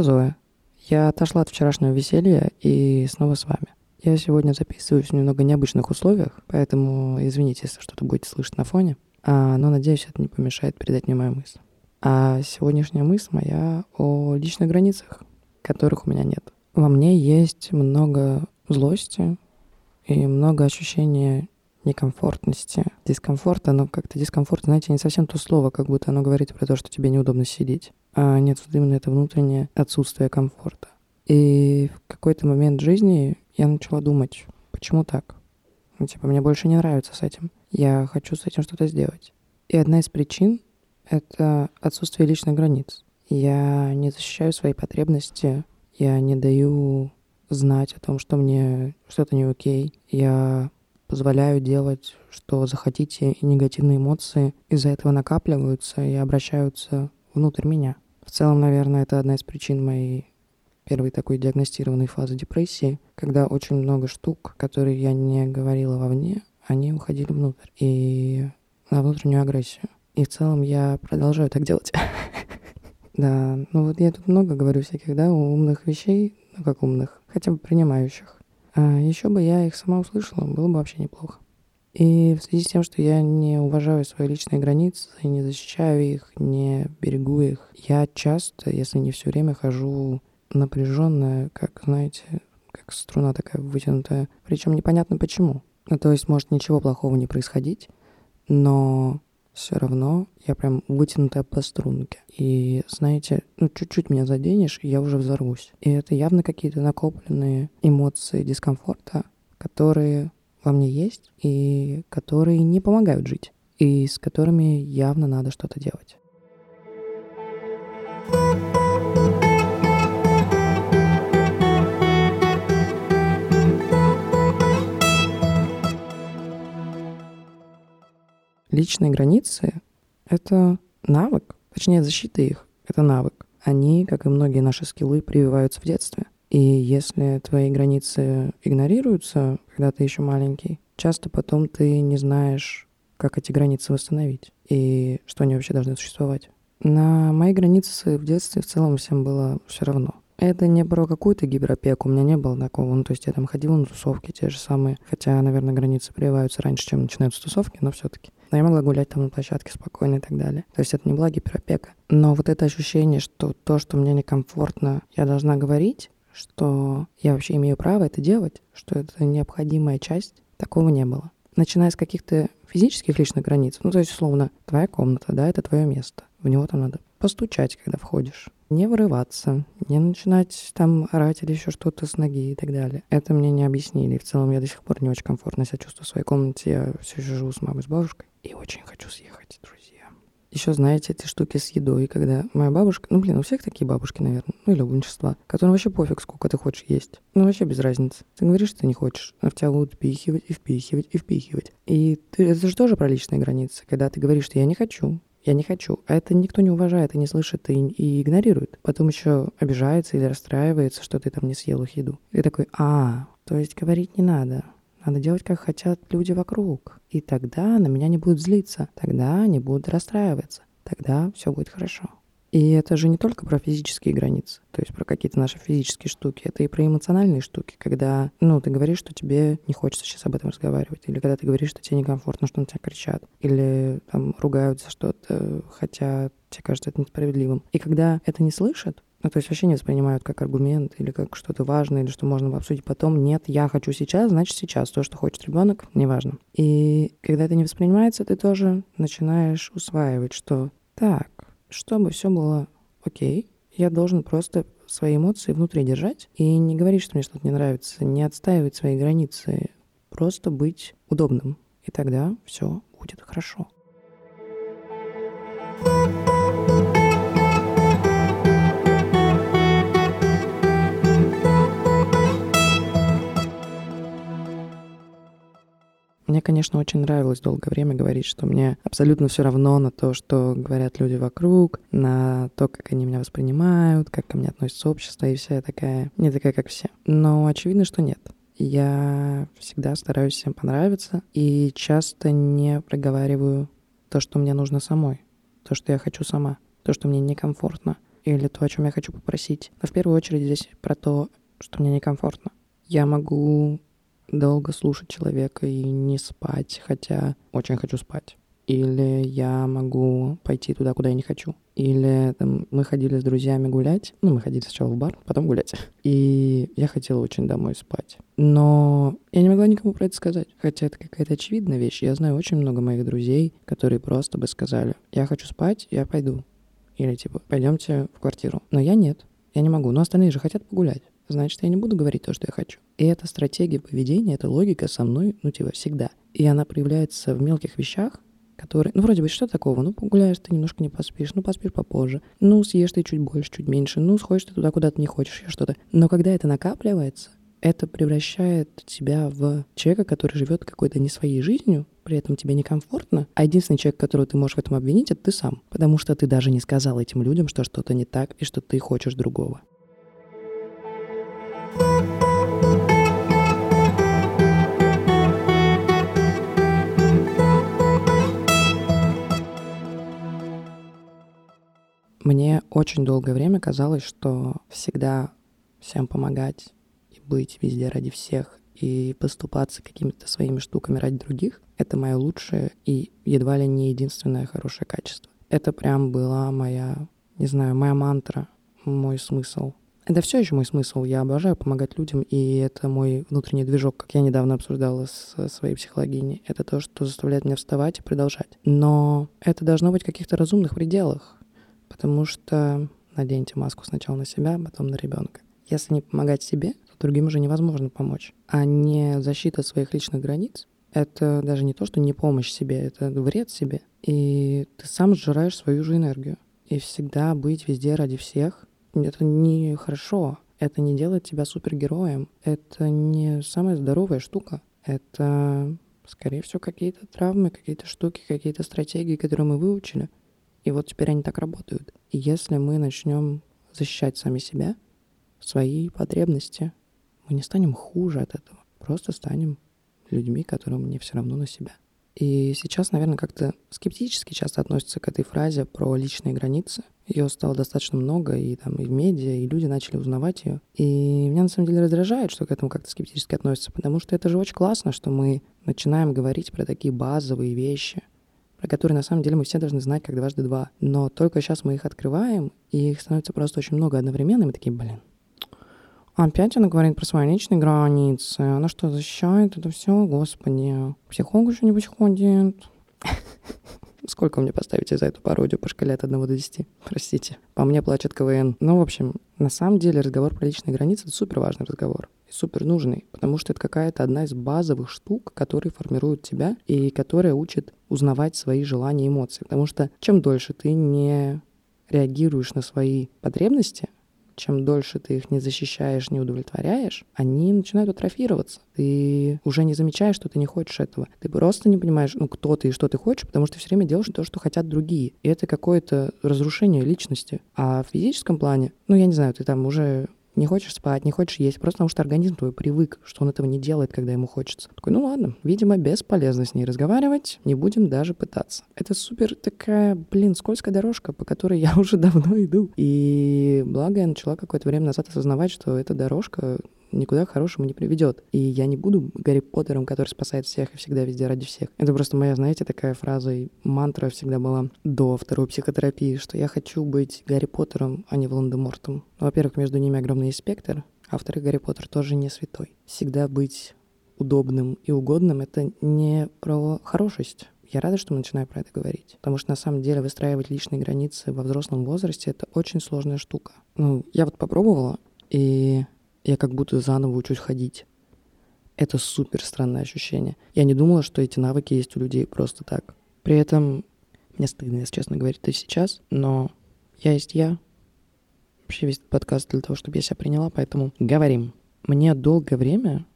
Это Зоя. Я отошла от вчерашнего веселья и снова с вами. Я сегодня записываюсь в немного необычных условиях, поэтому извините, если что-то будете слышать на фоне. А, но надеюсь, это не помешает передать мне мою мысль. А сегодняшняя мысль моя о личных границах, которых у меня нет. Во мне есть много злости и много ощущения некомфортности, дискомфорта, но как-то дискомфорт, знаете, не совсем то слово, как будто оно говорит про то, что тебе неудобно сидеть, а нет, вот именно это внутреннее отсутствие комфорта. И в какой-то момент жизни я начала думать, почему так? Ну, типа, мне больше не нравится с этим. Я хочу с этим что-то сделать. И одна из причин — это отсутствие личных границ. Я не защищаю свои потребности, я не даю знать о том, что мне что-то не окей. Я позволяю делать, что захотите, и негативные эмоции из-за этого накапливаются и обращаются внутрь меня. В целом, наверное, это одна из причин моей первой такой диагностированной фазы депрессии, когда очень много штук, которые я не говорила вовне, они уходили внутрь и на внутреннюю агрессию. И в целом я продолжаю так делать. Да, ну вот я тут много говорю всяких, да, умных вещей, ну как умных, хотя бы принимающих. А еще бы я их сама услышала, было бы вообще неплохо. И в связи с тем, что я не уважаю свои личные границы, не защищаю их, не берегу их, я часто, если не все время, хожу напряженная, как, знаете, как струна такая вытянутая. Причем непонятно почему. Ну, то есть, может ничего плохого не происходить, но все равно я прям вытянутая по струнке. И, знаете, ну, чуть-чуть меня заденешь, и я уже взорвусь. И это явно какие-то накопленные эмоции дискомфорта, которые во мне есть и которые не помогают жить, и с которыми явно надо что-то делать. Личные границы — это навык, точнее, защита их — это навык. Они, как и многие наши скиллы, прививаются в детстве. И если твои границы игнорируются, когда ты еще маленький, часто потом ты не знаешь, как эти границы восстановить и что они вообще должны существовать. На мои границы в детстве в целом всем было все равно. Это не про какую-то гиперопеку, у меня не было такого. Ну, то есть я там ходила на тусовки те же самые. Хотя, наверное, границы прививаются раньше, чем начинаются тусовки, но все таки Но я могла гулять там на площадке спокойно и так далее. То есть это не была гиперопека. Но вот это ощущение, что то, что мне некомфортно, я должна говорить, что я вообще имею право это делать, что это необходимая часть, такого не было. Начиная с каких-то физических личных границ, ну, то есть, условно, твоя комната, да, это твое место. В него там надо постучать, когда входишь не вырываться, не начинать там орать или еще что-то с ноги и так далее. Это мне не объяснили. В целом я до сих пор не очень комфортно себя чувствую в своей комнате. Я все еще живу с мамой, с бабушкой. И очень хочу съехать, друзья. Еще знаете эти штуки с едой, когда моя бабушка, ну блин, у всех такие бабушки, наверное, ну или у большинства, которым вообще пофиг, сколько ты хочешь есть. Ну вообще без разницы. Ты говоришь, что ты не хочешь, а в тебя будут впихивать и впихивать и впихивать. И ты, это же тоже про личные границы, когда ты говоришь, что я не хочу, я не хочу. А это никто не уважает и не слышит и, и игнорирует. Потом еще обижается или расстраивается, что ты там не съел их еду. И такой, а, то есть говорить не надо. Надо делать, как хотят люди вокруг. И тогда на меня не будут злиться. Тогда они будут расстраиваться. Тогда все будет хорошо. И это же не только про физические границы, то есть про какие-то наши физические штуки, это и про эмоциональные штуки, когда, ну, ты говоришь, что тебе не хочется сейчас об этом разговаривать, или когда ты говоришь, что тебе некомфортно, что на тебя кричат, или там ругают за что-то, хотя тебе кажется это несправедливым. И когда это не слышат, ну, то есть вообще не воспринимают как аргумент или как что-то важное, или что можно обсудить потом. Нет, я хочу сейчас, значит сейчас. То, что хочет ребенок, неважно. И когда это не воспринимается, ты тоже начинаешь усваивать, что так, чтобы все было окей, я должен просто свои эмоции внутри держать и не говорить, что мне что-то не нравится, не отстаивать свои границы, просто быть удобным. И тогда все будет хорошо. thank you Мне, конечно, очень нравилось долгое время говорить, что мне абсолютно все равно на то, что говорят люди вокруг, на то, как они меня воспринимают, как ко мне относится общество, и вся я такая, не такая, как все. Но очевидно, что нет. Я всегда стараюсь всем понравиться и часто не проговариваю то, что мне нужно самой, то, что я хочу сама, то, что мне некомфортно — или то, о чем я хочу попросить. Но в первую очередь здесь про то, что мне некомфортно. Я могу долго слушать человека и не спать, хотя очень хочу спать. Или я могу пойти туда, куда я не хочу. Или там, мы ходили с друзьями гулять. Ну, мы ходили сначала в бар, потом гулять. И я хотела очень домой спать. Но я не могла никому про это сказать. Хотя это какая-то очевидная вещь. Я знаю очень много моих друзей, которые просто бы сказали, я хочу спать, я пойду. Или типа, пойдемте в квартиру. Но я нет. Я не могу. Но остальные же хотят погулять. Значит, я не буду говорить то, что я хочу. И эта стратегия поведения, эта логика со мной, ну, типа, всегда. И она проявляется в мелких вещах, которые... Ну, вроде бы, что такого? Ну, погуляешь ты, немножко не поспишь, ну, поспишь попозже. Ну, съешь ты чуть больше, чуть меньше. Ну, сходишь ты туда, куда ты не хочешь, я что-то. Но когда это накапливается, это превращает тебя в человека, который живет какой-то не своей жизнью, при этом тебе некомфортно, а единственный человек, которого ты можешь в этом обвинить, это ты сам, потому что ты даже не сказал этим людям, что что-то не так и что ты хочешь другого. Мне очень долгое время казалось, что всегда всем помогать и быть везде ради всех и поступаться какими-то своими штуками ради других — это мое лучшее и едва ли не единственное хорошее качество. Это прям была моя, не знаю, моя мантра, мой смысл. Это все еще мой смысл. Я обожаю помогать людям, и это мой внутренний движок, как я недавно обсуждала с своей психологиней. Это то, что заставляет меня вставать и продолжать. Но это должно быть в каких-то разумных пределах, потому что наденьте маску сначала на себя, потом на ребенка. Если не помогать себе, то другим уже невозможно помочь. А не защита своих личных границ — это даже не то, что не помощь себе, это вред себе. И ты сам сжираешь свою же энергию. И всегда быть везде ради всех — это не хорошо. Это не делает тебя супергероем. Это не самая здоровая штука. Это, скорее всего, какие-то травмы, какие-то штуки, какие-то стратегии, которые мы выучили — и вот теперь они так работают. И если мы начнем защищать сами себя, свои потребности, мы не станем хуже от этого. Просто станем людьми, которым не все равно на себя. И сейчас, наверное, как-то скептически часто относятся к этой фразе про личные границы. Ее стало достаточно много, и там и в медиа, и люди начали узнавать ее. И меня на самом деле раздражает, что к этому как-то скептически относятся, потому что это же очень классно, что мы начинаем говорить про такие базовые вещи, про которые на самом деле мы все должны знать как дважды два. Но только сейчас мы их открываем, и их становится просто очень много одновременно, и мы такие, блин, Опять она говорит про свои личные границы. Она что, защищает это все? Господи. Психолог что-нибудь ходит. Сколько мне поставите за эту пародию по шкале от 1 до 10? Простите. По мне плачет КВН. Ну, в общем, на самом деле разговор про личные границы — это супер важный разговор и супер нужный, потому что это какая-то одна из базовых штук, которые формируют тебя и которая учит узнавать свои желания и эмоции. Потому что чем дольше ты не реагируешь на свои потребности, чем дольше ты их не защищаешь, не удовлетворяешь, они начинают атрофироваться. Ты уже не замечаешь, что ты не хочешь этого. Ты просто не понимаешь, ну, кто ты и что ты хочешь, потому что ты все время делаешь то, что хотят другие. И это какое-то разрушение личности. А в физическом плане, ну, я не знаю, ты там уже не хочешь спать, не хочешь есть, просто потому что организм твой привык, что он этого не делает, когда ему хочется. Такой, ну ладно, видимо, бесполезно с ней разговаривать, не будем даже пытаться. Это супер такая, блин, скользкая дорожка, по которой я уже давно иду. И благо я начала какое-то время назад осознавать, что эта дорожка никуда к хорошему не приведет. И я не буду Гарри Поттером, который спасает всех и всегда везде ради всех. Это просто моя, знаете, такая фраза и мантра всегда была до второй психотерапии, что я хочу быть Гарри Поттером, а не Волан-де-Мортом. Ну, во-первых, между ними огромный спектр, а во-вторых, Гарри Поттер тоже не святой. Всегда быть удобным и угодным — это не про хорошесть. Я рада, что мы начинаем про это говорить. Потому что на самом деле выстраивать личные границы во взрослом возрасте — это очень сложная штука. Ну, я вот попробовала, и я как будто заново учусь ходить. Это супер странное ощущение. Я не думала, что эти навыки есть у людей просто так. При этом мне стыдно, если честно говорить, это сейчас, но я есть я. Вообще весь подкаст для того, чтобы я себя приняла, поэтому говорим. Мне долгое время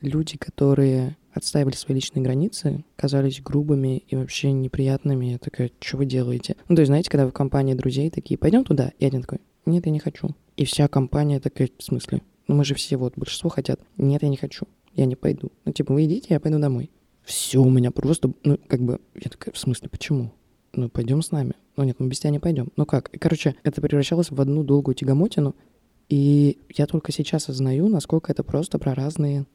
люди, которые отстаивали свои личные границы, казались грубыми и вообще неприятными. Я такая, что вы делаете? Ну, то есть, знаете, когда вы в компании друзей такие, пойдем туда? И один такой, нет, я не хочу. И вся компания такая, в смысле? Ну мы же все, вот, большинство хотят. Нет, я не хочу. Я не пойду. Ну, типа, вы идите, я пойду домой. Все у меня просто, ну, как бы, я такая, в смысле, почему? Ну, пойдем с нами. Ну нет, мы без тебя не пойдем. Ну как? Короче, это превращалось в одну долгую тягомотину, и я только сейчас осознаю, насколько это просто про разные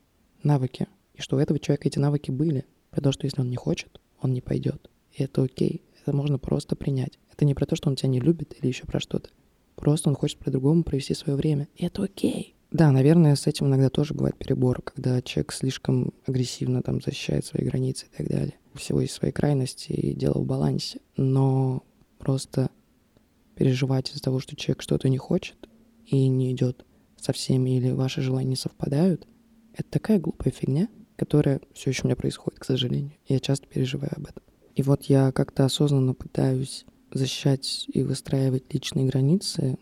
навыки. И что у этого человека эти навыки были. Про то, что если он не хочет, он не пойдет. И это окей. Это можно просто принять. Это не про то, что он тебя не любит или еще про что-то. Просто он хочет по-другому провести свое время. И это окей. Да, наверное, с этим иногда тоже бывает перебор, когда человек слишком агрессивно там защищает свои границы и так далее. У всего есть свои крайности и дело в балансе. Но просто переживать из-за того, что человек что-то не хочет и не идет со всеми или ваши желания не совпадают, это такая глупая фигня, которая все еще у меня происходит, к сожалению. Я часто переживаю об этом. И вот я как-то осознанно пытаюсь защищать и выстраивать личные границы,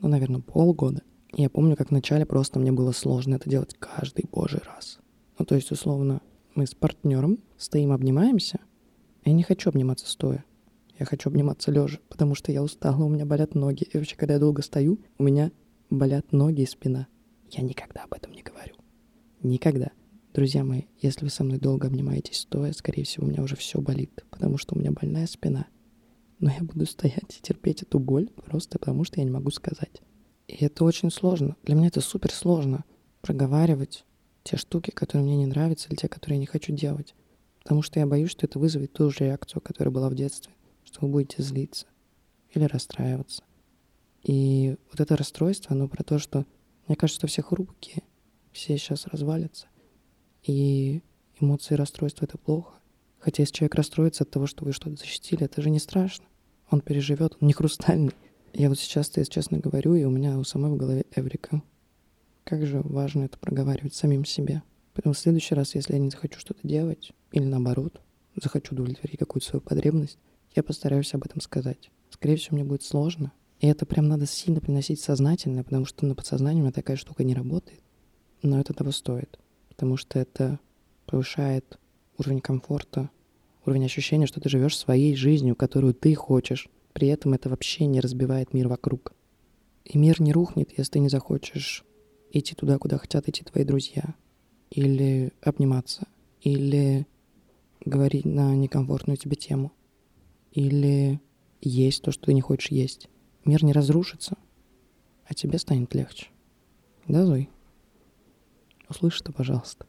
ну, наверное, полгода. Я помню, как вначале просто мне было сложно это делать каждый божий раз. Ну, то есть, условно, мы с партнером стоим, обнимаемся. Я не хочу обниматься стоя. Я хочу обниматься лежа, потому что я устала, у меня болят ноги. И вообще, когда я долго стою, у меня болят ноги и спина. Я никогда об этом не говорю. Никогда. Друзья мои, если вы со мной долго обнимаетесь стоя, скорее всего, у меня уже все болит, потому что у меня больная спина. Но я буду стоять и терпеть эту боль просто потому, что я не могу сказать. И это очень сложно. Для меня это супер сложно проговаривать те штуки, которые мне не нравятся, или те, которые я не хочу делать. Потому что я боюсь, что это вызовет ту же реакцию, которая была в детстве, что вы будете злиться или расстраиваться. И вот это расстройство, оно про то, что мне кажется, что все хрупкие, все сейчас развалятся. И эмоции расстройства — это плохо. Хотя если человек расстроится от того, что вы что-то защитили, это же не страшно. Он переживет, он не хрустальный. Я вот сейчас, если честно говорю, и у меня у самой в голове Эврика. Как же важно это проговаривать самим себе. Поэтому в следующий раз, если я не захочу что-то делать, или наоборот, захочу удовлетворить какую-то свою потребность, я постараюсь об этом сказать. Скорее всего, мне будет сложно. И это прям надо сильно приносить сознательно, потому что на подсознании у меня такая штука не работает. Но это того стоит, потому что это повышает уровень комфорта, уровень ощущения, что ты живешь своей жизнью, которую ты хочешь, при этом это вообще не разбивает мир вокруг. И мир не рухнет, если ты не захочешь идти туда, куда хотят идти твои друзья. Или обниматься. Или говорить на некомфортную тебе тему. Или есть то, что ты не хочешь есть. Мир не разрушится, а тебе станет легче. Да, Зой? Услышь это, пожалуйста.